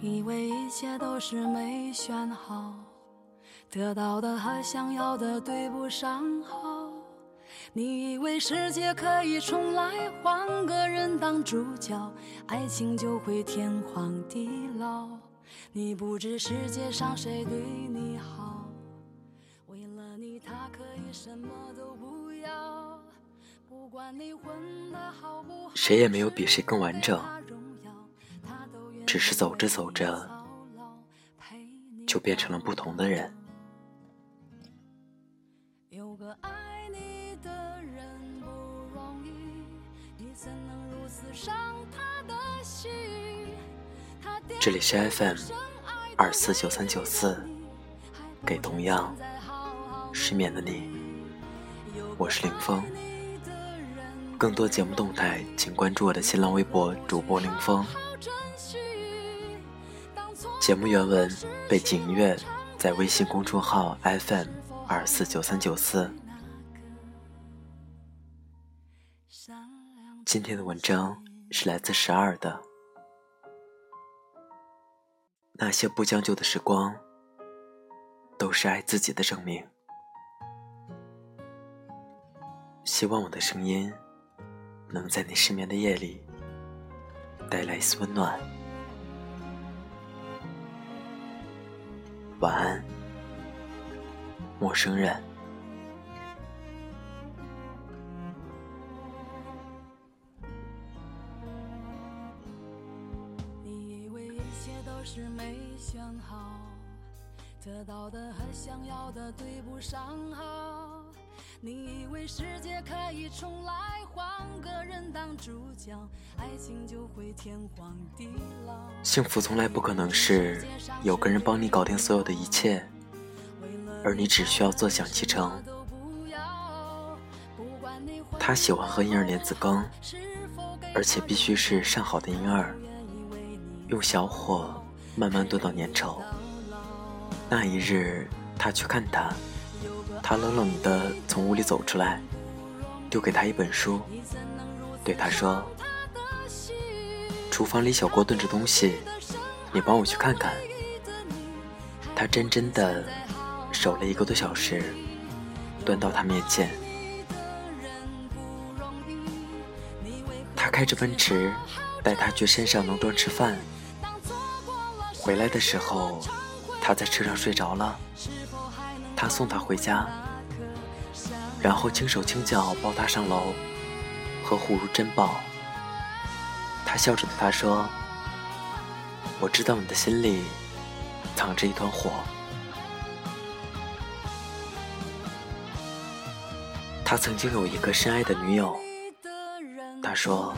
以为一切都是没选好，得到的和想要的对不上号。你以为世界可以重来，换个人当主角，爱情就会天荒地老。你不知世界上谁对你好，为了你他可以什么都不要。不管你混得好不好，谁也没有比谁更完整，只是走着走着就变成了不同的人。有个爱你的人不容易，你怎能如此伤他的心？这里是 FM 二四九三九四，给同样失眠的你，我是林峰。更多节目动态，请关注我的新浪微博主播林峰。节目原文、背景音乐在微信公众号 FM 二四九三九四。今天的文章是来自十二的。那些不将就的时光，都是爱自己的证明。希望我的声音。能在你失眠的夜里带来一丝温暖。晚安，陌生人。你以为一切都是没想好，得到的和想要的对不上号。你以为世界可以重来，换个人当主角，爱情就会天荒地老。幸福从来不可能是有个人帮你搞定所有的一切，而你只需要坐享其成。他喜欢喝婴儿莲子羹，而且必须是上好的婴儿，用小火慢慢炖到粘稠。那一日，他去看他。他冷冷地从屋里走出来，丢给他一本书，对他说：“厨房里小锅炖着东西，你帮我去看看。”他真真的守了一个多小时，端到他面前。他开着奔驰带他去山上农庄吃饭，回来的时候，他在车上睡着了。他送她回家，然后轻手轻脚抱她上楼，呵护如珍宝。他笑着对她说：“我知道你的心里藏着一团火。”他曾经有一个深爱的女友，他说：“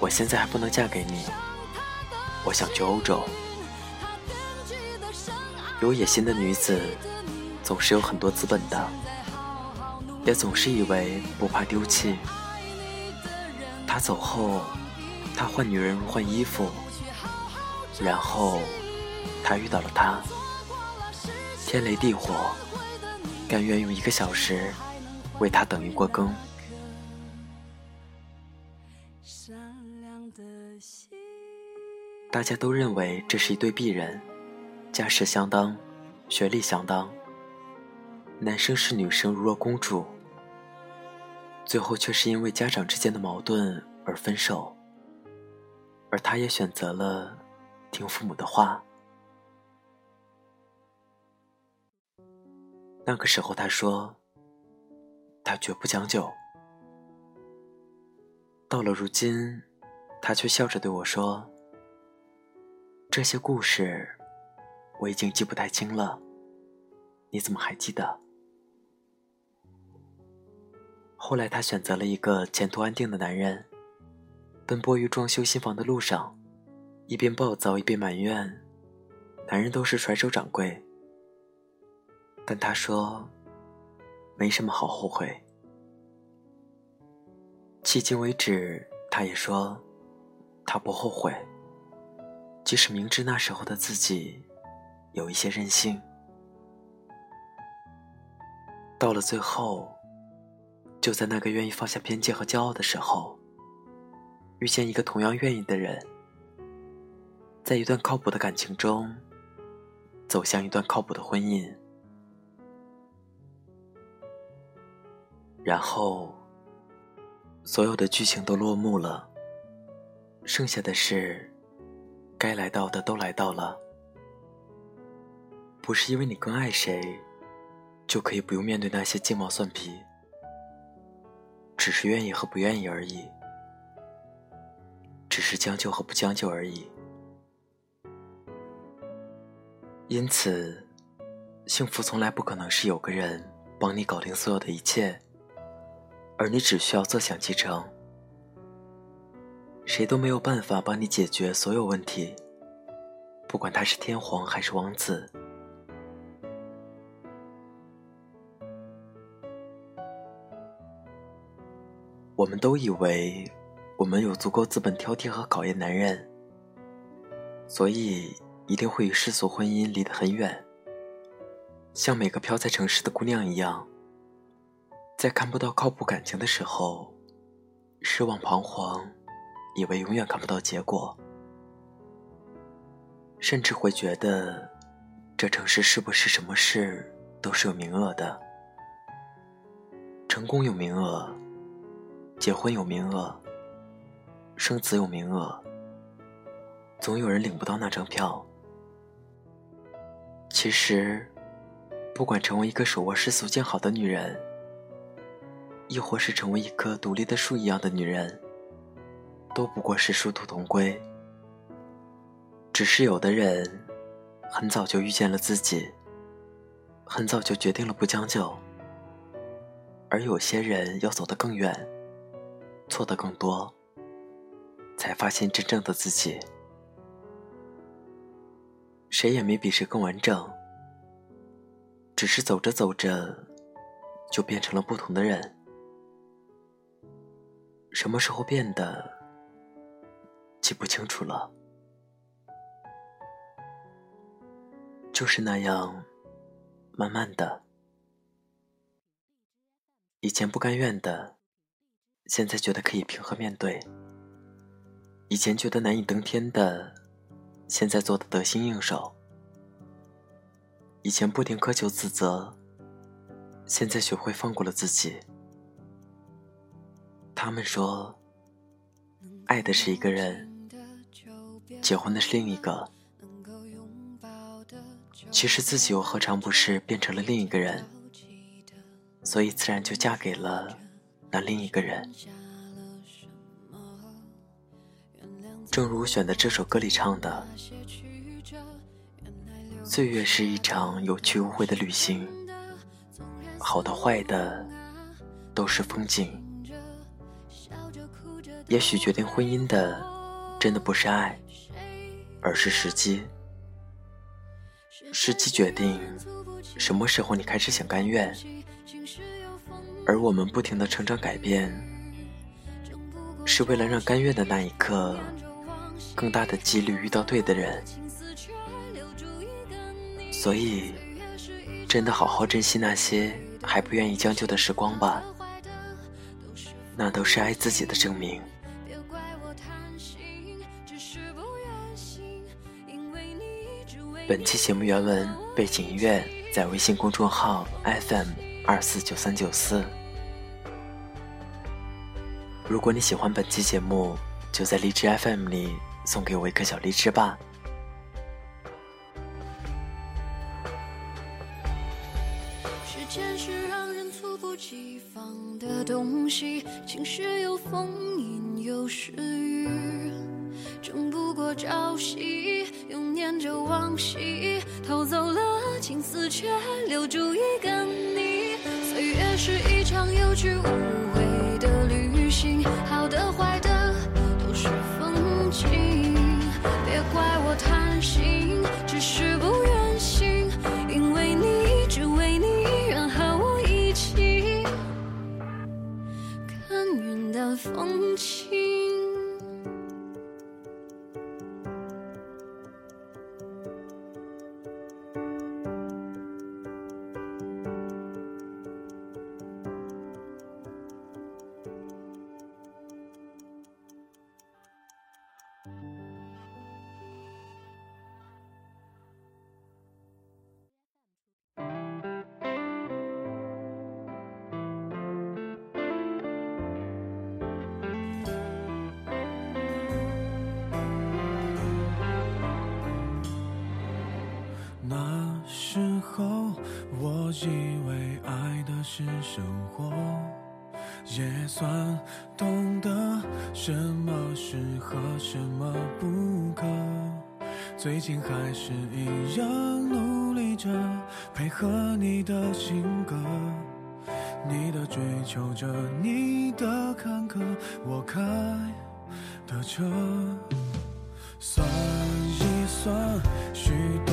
我现在还不能嫁给你，我想去欧洲。”有野心的女子。总是有很多资本的，也总是以为不怕丢弃。他走后，他换女人如换衣服，然后他遇到了她，天雷地火，甘愿用一个小时为他等一锅羹。大家都认为这是一对璧人，家世相当，学历相当。男生视女生如若公主，最后却是因为家长之间的矛盾而分手。而他也选择了听父母的话。那个时候，他说：“他绝不将就。”到了如今，他却笑着对我说：“这些故事我已经记不太清了，你怎么还记得？”后来，她选择了一个前途安定的男人，奔波于装修新房的路上，一边暴躁一边埋怨，男人都是甩手掌柜。但他说，没什么好后悔。迄今为止，他也说，他不后悔，即使明知那时候的自己有一些任性，到了最后。就在那个愿意放下偏见和骄傲的时候，遇见一个同样愿意的人，在一段靠谱的感情中，走向一段靠谱的婚姻，然后所有的剧情都落幕了，剩下的是该来到的都来到了。不是因为你更爱谁，就可以不用面对那些鸡毛蒜皮，只是愿意和不愿意而已，只是将就和不将就而已。因此，幸福从来不可能是有个人帮你搞定所有的一切，而你只需要坐享其成。谁都没有办法帮你解决所有问题，不管他是天皇还是王子。我们都以为我们有足够资本挑剔和考验男人，所以。一定会与世俗婚姻离得很远，像每个飘在城市的姑娘一样，在看不到靠谱感情的时候，失望彷徨，以为永远看不到结果，甚至会觉得这城市是不是什么事都是有名额的，成功有名额，结婚有名额，生子有名额，总有人领不到那张票。其实，不管成为一个手握世俗静好的女人，亦或是成为一棵独立的树一样的女人，都不过是殊途同归。只是有的人很早就遇见了自己，很早就决定了不将就；而有些人要走得更远，错的更多，才发现真正的自己。谁也没比谁更完整，只是走着走着，就变成了不同的人。什么时候变的，记不清楚了。就是那样，慢慢的，以前不甘愿的，现在觉得可以平和面对；以前觉得难以登天的。现在做的得心应手，以前不停苛求自责，现在学会放过了自己。他们说，爱的是一个人，结婚的是另一个。其实自己又何尝不是变成了另一个人？所以自然就嫁给了那另一个人。正如选的这首歌里唱的：“岁月是一场有去无回的旅行，好的坏的都是风景。也许决定婚姻的，真的不是爱，而是时机。时机决定什么时候你开始想甘愿，而我们不停的成长改变，是为了让甘愿的那一刻。”更大的几率遇到对的人，所以真的好好珍惜那些还不愿意将就的时光吧，那都是爱自己的证明。本期节目原文背景音乐在微信公众号 FM 二四九三九四。如果你喜欢本期节目，就在荔枝 FM 里。送给我一颗小荔枝吧。时间是让人猝不及防的东西，晴时有风，阴有时雨，争不过朝夕，又念着往昔，偷走了青丝，却留住一个你。是一场有去无回的旅行好的坏的都是风景。别怪我贪心只是不愿醒因为你只为你愿和我一起。看云淡风轻后，我以为爱的是生活，也算懂得什么适合，什么不可。最近还是一样努力着，配合你的性格，你的追求着，你的坎坷，我开的车。算一算，虚度